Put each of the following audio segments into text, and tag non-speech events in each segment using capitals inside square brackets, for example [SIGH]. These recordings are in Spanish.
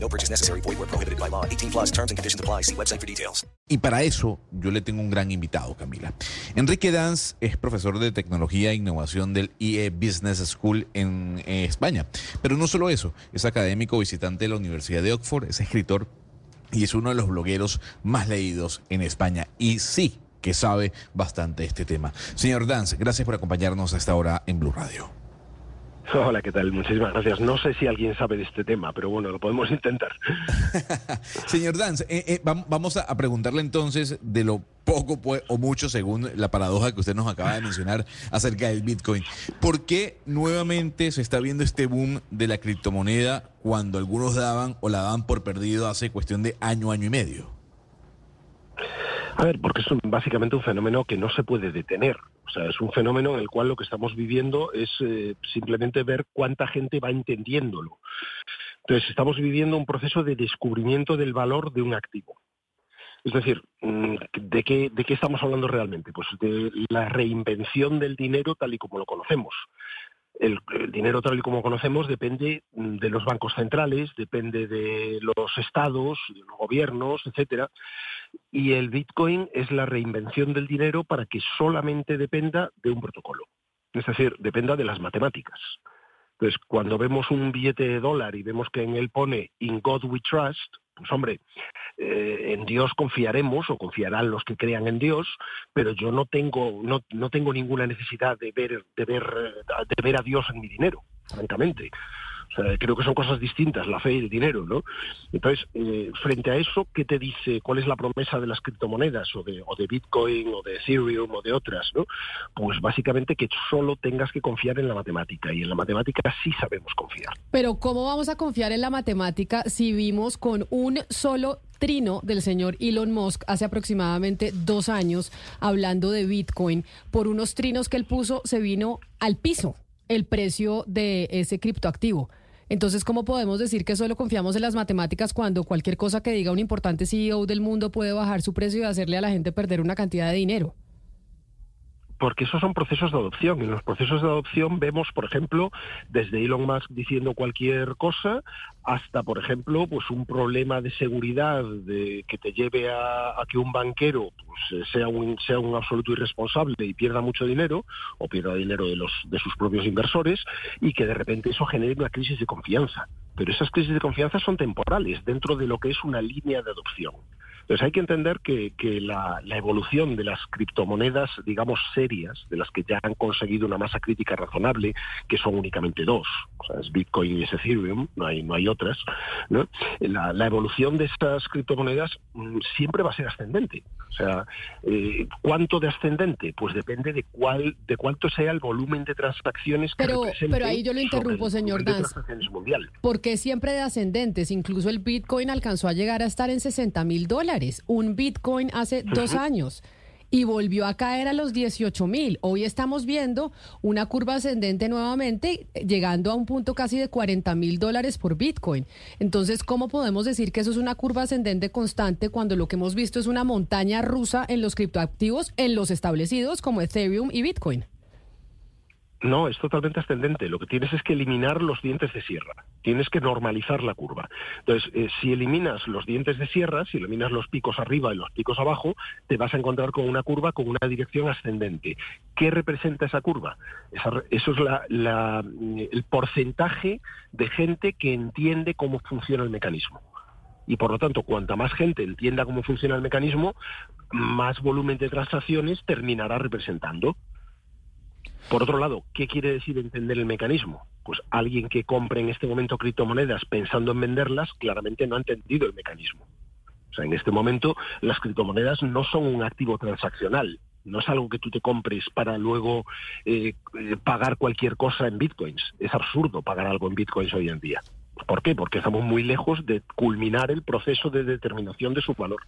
No purchase necessary. Void where prohibited by law. 18 plus terms and conditions apply. See website for details. Y para eso yo le tengo un gran invitado, Camila. Enrique Danz es profesor de tecnología e innovación del IE Business School en eh, España. Pero no solo eso, es académico visitante de la Universidad de Oxford, es escritor y es uno de los blogueros más leídos en España. Y sí que sabe bastante este tema. Señor Danz, gracias por acompañarnos a esta hora en Blue Radio. [LAUGHS] Hola, ¿qué tal? Muchísimas gracias. No sé si alguien sabe de este tema, pero bueno, lo podemos intentar. [LAUGHS] Señor Danz, eh, eh, vam- vamos a, a preguntarle entonces de lo poco pues, o mucho, según la paradoja que usted nos acaba de mencionar [LAUGHS] acerca del Bitcoin. ¿Por qué nuevamente se está viendo este boom de la criptomoneda cuando algunos daban o la daban por perdido hace cuestión de año, año y medio? A ver, porque es un- básicamente un fenómeno que no se puede detener. O sea, es un fenómeno en el cual lo que estamos viviendo es eh, simplemente ver cuánta gente va entendiéndolo. Entonces, estamos viviendo un proceso de descubrimiento del valor de un activo. Es decir, mm, ¿de qué, ¿de qué estamos hablando realmente? Pues de la reinvención del dinero tal y como lo conocemos. El, dinero tal y como conocemos depende de los bancos centrales, depende de los estados, de los gobiernos, etcétera. Y el Bitcoin es la reinvención del dinero para que solamente dependa de un protocolo. Es decir, dependa de las matemáticas. Entonces, cuando vemos un billete de dólar y vemos que en él pone In God we trust, pues hombre, eh, en Dios confiaremos o confiarán los que crean en Dios, pero yo no tengo, no, no tengo ninguna necesidad de ver, de, ver, de ver a Dios en mi dinero, francamente. Creo que son cosas distintas, la fe y el dinero, ¿no? Entonces, eh, frente a eso, ¿qué te dice? ¿Cuál es la promesa de las criptomonedas o de, o de Bitcoin o de Ethereum o de otras, ¿no? Pues básicamente que solo tengas que confiar en la matemática y en la matemática sí sabemos confiar. Pero ¿cómo vamos a confiar en la matemática si vimos con un solo trino del señor Elon Musk hace aproximadamente dos años hablando de Bitcoin? Por unos trinos que él puso se vino al piso el precio de ese criptoactivo. Entonces, ¿cómo podemos decir que solo confiamos en las matemáticas cuando cualquier cosa que diga un importante CEO del mundo puede bajar su precio y hacerle a la gente perder una cantidad de dinero? Porque esos son procesos de adopción. En los procesos de adopción vemos, por ejemplo, desde Elon Musk diciendo cualquier cosa hasta, por ejemplo, pues un problema de seguridad que te lleve a, a que un banquero pues, sea, un, sea un absoluto irresponsable y pierda mucho dinero o pierda dinero de, los, de sus propios inversores y que de repente eso genere una crisis de confianza. Pero esas crisis de confianza son temporales dentro de lo que es una línea de adopción. Entonces hay que entender que, que la, la, evolución de las criptomonedas, digamos, serias, de las que ya han conseguido una masa crítica razonable, que son únicamente dos, o sea, es Bitcoin y es Ethereum, no hay, no hay otras, ¿no? La, la, evolución de estas criptomonedas mmm, siempre va a ser ascendente. O sea, eh, ¿cuánto de ascendente? Pues depende de cuál, de cuánto sea el volumen de transacciones que pero, pero ahí yo lo interrumpo, señor Danz. mundial. Porque siempre de ascendentes, incluso el Bitcoin alcanzó a llegar a estar en 60 mil dólares un Bitcoin hace dos años y volvió a caer a los 18 mil. Hoy estamos viendo una curva ascendente nuevamente, llegando a un punto casi de 40 mil dólares por Bitcoin. Entonces, ¿cómo podemos decir que eso es una curva ascendente constante cuando lo que hemos visto es una montaña rusa en los criptoactivos, en los establecidos como Ethereum y Bitcoin? No, es totalmente ascendente. Lo que tienes es que eliminar los dientes de sierra. Tienes que normalizar la curva. Entonces, eh, si eliminas los dientes de sierra, si eliminas los picos arriba y los picos abajo, te vas a encontrar con una curva con una dirección ascendente. ¿Qué representa esa curva? Eso es la, el porcentaje de gente que entiende cómo funciona el mecanismo. Y por lo tanto, cuanta más gente entienda cómo funciona el mecanismo, más volumen de transacciones terminará representando. Por otro lado, ¿qué quiere decir entender el mecanismo? Pues alguien que compre en este momento criptomonedas pensando en venderlas, claramente no ha entendido el mecanismo. O sea, en este momento las criptomonedas no son un activo transaccional, no es algo que tú te compres para luego eh, pagar cualquier cosa en bitcoins. Es absurdo pagar algo en bitcoins hoy en día. ¿Por qué? Porque estamos muy lejos de culminar el proceso de determinación de su valor.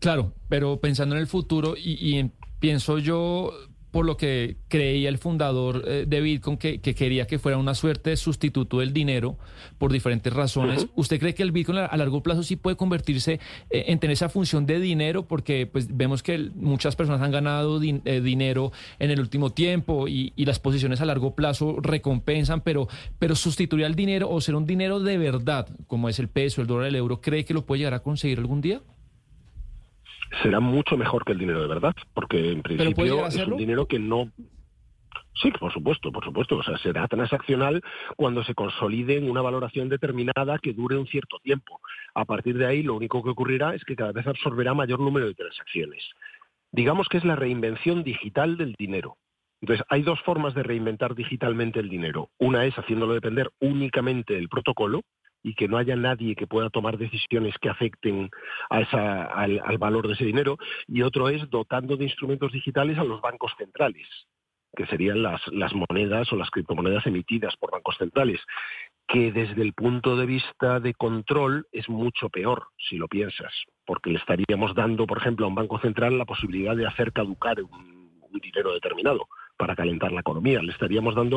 Claro, pero pensando en el futuro y, y en- pienso yo por lo que creía el fundador eh, de Bitcoin, que, que quería que fuera una suerte de sustituto del dinero por diferentes razones. ¿Usted cree que el Bitcoin a, largo plazo sí puede convertirse eh, en tener esa función de dinero? Porque pues vemos que muchas personas han ganado din- eh, dinero en el último tiempo y, y las posiciones a largo plazo recompensan, pero, pero sustituir al dinero o ser un dinero de verdad, como es el peso, el dólar, el euro, ¿cree que lo puede llegar a conseguir algún día? Será mucho mejor que el dinero de verdad, porque en principio es un dinero que no... Sí, por supuesto, por supuesto. O sea, será transaccional cuando se consolide en una valoración determinada que dure un cierto tiempo. A partir de ahí, lo único que ocurrirá es que cada vez absorberá mayor número de transacciones. Digamos que es la reinvención digital del dinero. Entonces, hay dos formas de reinventar digitalmente el dinero. Una es haciéndolo depender únicamente del protocolo y que no haya nadie que pueda tomar decisiones que afecten a esa- al, al valor de ese dinero. Y otro es dotando de instrumentos digitales a los bancos centrales, que serían las, las monedas o las criptomonedas emitidas por bancos centrales, que desde el punto de vista de control es mucho peor, si lo piensas, porque le estaríamos dando, por ejemplo, a un banco central la posibilidad de hacer caducar un- un dinero determinado para calentar la economía. Le estaríamos dando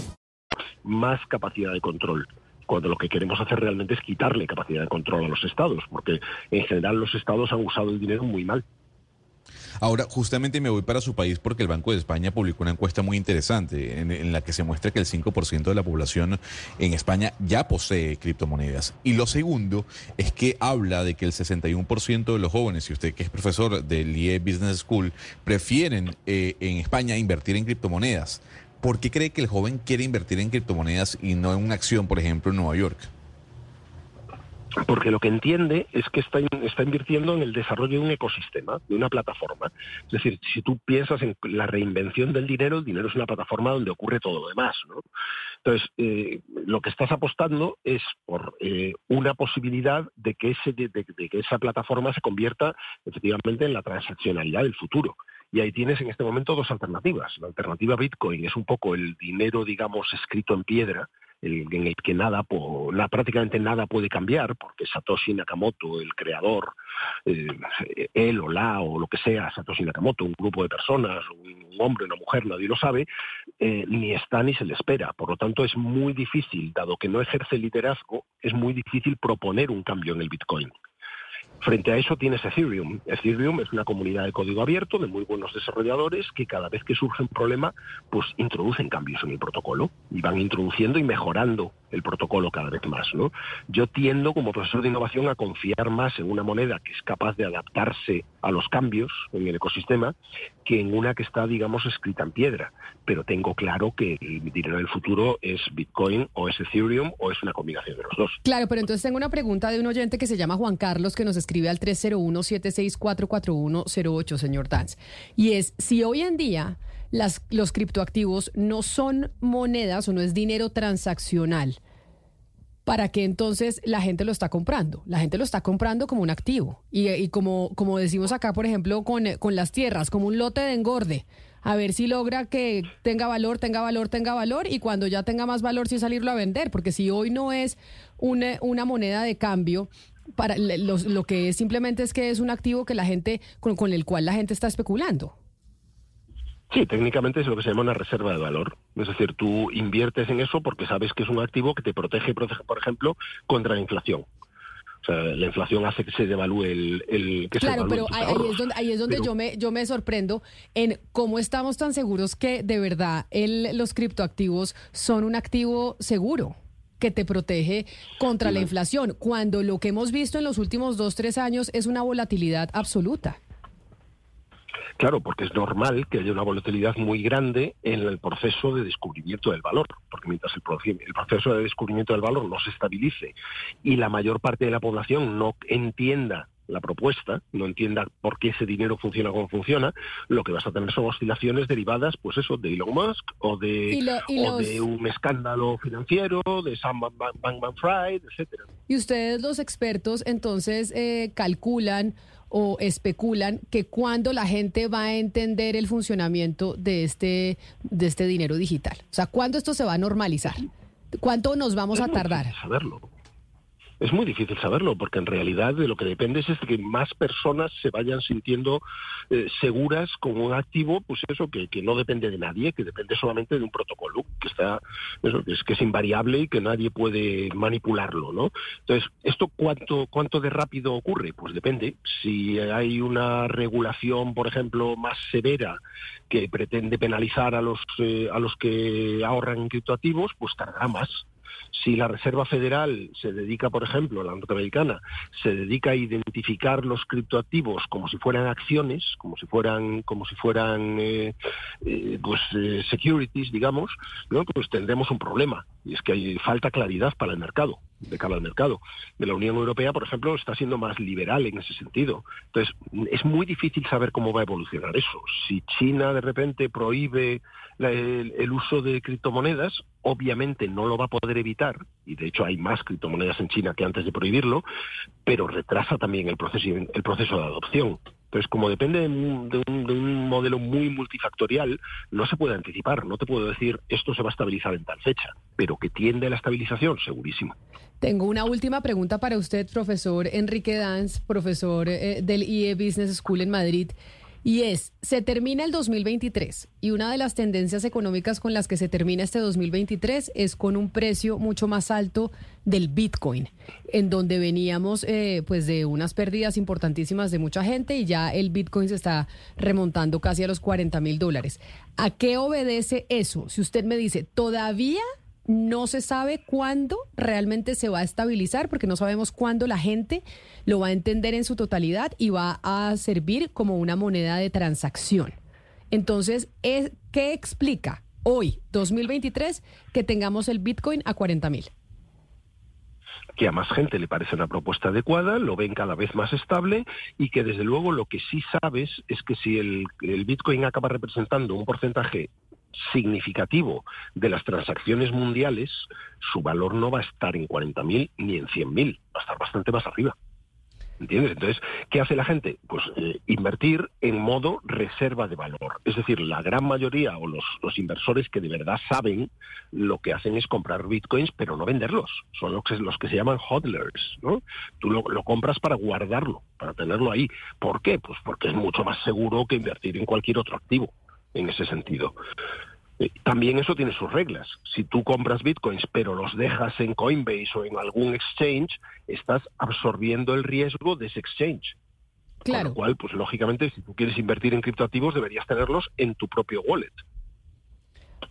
Más capacidad de control. Cuando lo que queremos hacer realmente es quitarle capacidad de control a los estados, porque en general los estados han usado el dinero muy mal. Ahora, justamente me voy para su país porque el Banco de España publicó una encuesta muy interesante en, la que se muestra que el 5% de la población en España ya posee criptomonedas. Y lo segundo es que habla de que el 61% de los jóvenes, y usted que es profesor del IE Business School, prefieren eh, en España invertir en criptomonedas. ¿Por qué cree que el joven quiere invertir en criptomonedas y no en una acción, por ejemplo, en Nueva York? Porque lo que entiende es que está, está invirtiendo en el desarrollo de un ecosistema, de una plataforma. Es decir, si tú piensas en la reinvención del dinero, el dinero es una plataforma donde ocurre todo lo demás. ¿no? Entonces, eh, lo que estás apostando es por eh, una posibilidad de que, ese, de que esa plataforma se convierta efectivamente en la transaccionalidad del futuro. Y ahí tienes en este momento dos alternativas. La alternativa Bitcoin es un poco el dinero, digamos, escrito en piedra, en el que nada, prácticamente nada puede cambiar, porque Satoshi Nakamoto, el creador, eh, él o la o lo que sea, Satoshi Nakamoto, un grupo de personas, un hombre, una mujer, nadie lo sabe, eh, ni está ni se le espera. Por lo tanto, es muy difícil, dado que no ejerce liderazgo, es muy difícil proponer un cambio en el Bitcoin. Frente a eso tienes Ethereum. Ethereum es una comunidad de código abierto de muy buenos desarrolladores que cada vez que surge un problema, pues introducen cambios en el protocolo y van introduciendo y mejorando el protocolo cada vez más. ¿no? Yo tiendo como profesor de innovación a confiar más en una moneda que es capaz de adaptarse a los cambios en el ecosistema que en una que está, digamos, escrita en piedra. Pero tengo claro que el dinero del futuro es Bitcoin o es Ethereum o es una combinación de los dos. Claro, pero entonces tengo una pregunta de un oyente que se llama Juan Carlos que nos escribe al 301-7644108, señor Dance. Y es, si hoy en día las, los criptoactivos no son monedas o no es dinero transaccional, ¿para qué entonces la gente lo está comprando? La gente lo está comprando como un activo. Y, como, como decimos acá, por ejemplo, con, con las tierras, como un lote de engorde. A ver si logra que tenga valor, tenga valor, tenga valor, y cuando ya tenga más valor, sí salirlo a vender. Porque si hoy no es una, una moneda de cambio, para lo que es simplemente es que es un activo que la gente, con, con el cual la gente está especulando. Sí, técnicamente es lo que se llama una reserva de valor. Es decir, tú inviertes en eso porque sabes que es un activo que te protege, protege, por ejemplo, contra la inflación. O sea, la inflación hace que se devalúe el... el que se Claro, pero ahí, es donde, ahí es donde Pero- yo me yo me sorprendo en cómo estamos tan seguros que de verdad el, los criptoactivos son un activo seguro que te protege contra la inflación, cuando lo que hemos visto en los últimos dos, tres años es una volatilidad absoluta. Claro, porque es normal que haya una volatilidad muy grande en el proceso de descubrimiento del valor, porque mientras el, proce- el proceso de descubrimiento del valor no se estabilice y la mayor parte de la población no entienda la propuesta, no entienda por qué ese dinero funciona como funciona, lo que vas a tener son oscilaciones derivadas, pues eso, de Elon Musk o de, Y lo- y o los- de un escándalo financiero, de Sam Bankman Fried, etcétera. Y ustedes los expertos entonces eh, calculan o especulan que cuándo la gente va a entender el funcionamiento de este, de este dinero digital. O sea, ¿cuándo esto se va a normalizar? ¿Cuánto nos vamos a tardar? saberlo. Es muy difícil saberlo, porque en realidad de lo que depende es de que más personas se vayan sintiendo eh, seguras con un activo, pues eso, que, no depende de nadie, que depende solamente de un protocolo, que está, eso, que es, que es invariable y que nadie puede manipularlo, ¿no? Entonces, ¿esto cuánto, cuánto de rápido ocurre? Pues depende. Si hay una regulación, por ejemplo, más severa que pretende penalizar a los, eh, a los que ahorran en criptoactivos, pues tardará más. Si la Reserva Federal se dedica, por ejemplo, la norteamericana, se dedica a identificar los criptoactivos como si fueran acciones, como si fueran, como si fueran, eh, eh, pues eh, securities, digamos, ¿no? pues tendremos un problema y es que hay falta claridad para el mercado, de cara al mercado. De la Unión Europea, por ejemplo, está siendo más liberal en ese sentido. Entonces, es muy difícil saber cómo va a evolucionar eso. Si China de repente prohíbe el, el uso de criptomonedas, obviamente no lo va a poder evitar, y de hecho hay más criptomonedas en China que antes de prohibirlo, pero retrasa también el proceso, el proceso de adopción. Entonces, como depende de un, de un- de un modelo muy multifactorial, no se puede anticipar. No te puedo decir esto se va a estabilizar en tal fecha, pero que tiende a la estabilización, segurísimo. Tengo una última pregunta para usted, profesor Enrique Danz, profesor eh, del IE Business School en Madrid. Y es, se termina el 2023 y una de las tendencias económicas con las que se termina este 2023 es con un precio mucho más alto del Bitcoin, en donde veníamos eh, pues de unas pérdidas importantísimas de mucha gente y ya el Bitcoin se está remontando casi a los 40 mil dólares. ¿A qué obedece eso? Si usted me dice, todavía no se sabe cuándo realmente se va a estabilizar, porque no sabemos cuándo la gente lo va a entender en su totalidad y va a servir como una moneda de transacción. Entonces, es- ¿qué explica hoy, 2023, que tengamos el Bitcoin a 40 mil? que a más gente le parece una propuesta adecuada, lo ven cada vez más estable y que desde luego lo que sí sabes es que si el, el Bitcoin acaba representando un porcentaje significativo de las transacciones mundiales, su valor no va a estar en 40.000 ni en 100.000, va a estar bastante más arriba. ¿Entiendes? Entonces, ¿qué hace la gente? Pues eh, invertir en modo reserva de valor. Es decir, la gran mayoría o los, inversores que de verdad saben lo que hacen es comprar bitcoins, pero no venderlos. Son los que, los que se llaman hodlers, ¿no? Tú lo, lo compras para guardarlo, para tenerlo ahí. ¿Por qué? Pues porque es mucho más seguro que invertir en cualquier otro activo, en ese sentido. Eh, También eso tiene sus reglas. Si tú compras bitcoins pero los dejas en Coinbase o en algún exchange, estás absorbiendo el riesgo de ese exchange. Con Claro. lo cual, pues lógicamente, si tú quieres invertir en criptoactivos, deberías tenerlos en tu propio wallet.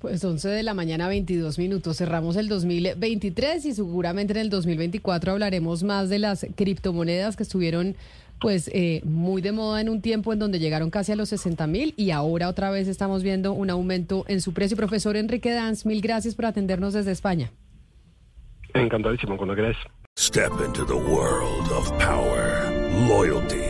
Pues 11 de la mañana, 22 minutos. Cerramos el 2023 y seguramente en el 2024 hablaremos más de las criptomonedas que estuvieron pues eh, muy de moda en un tiempo en donde llegaron casi a los 60 mil y ahora otra vez estamos viendo un aumento en su precio. Profesor Enrique Danz, mil gracias por atendernos desde España. Encantadísimo, cuando queráis. Step into the world of power, loyalty,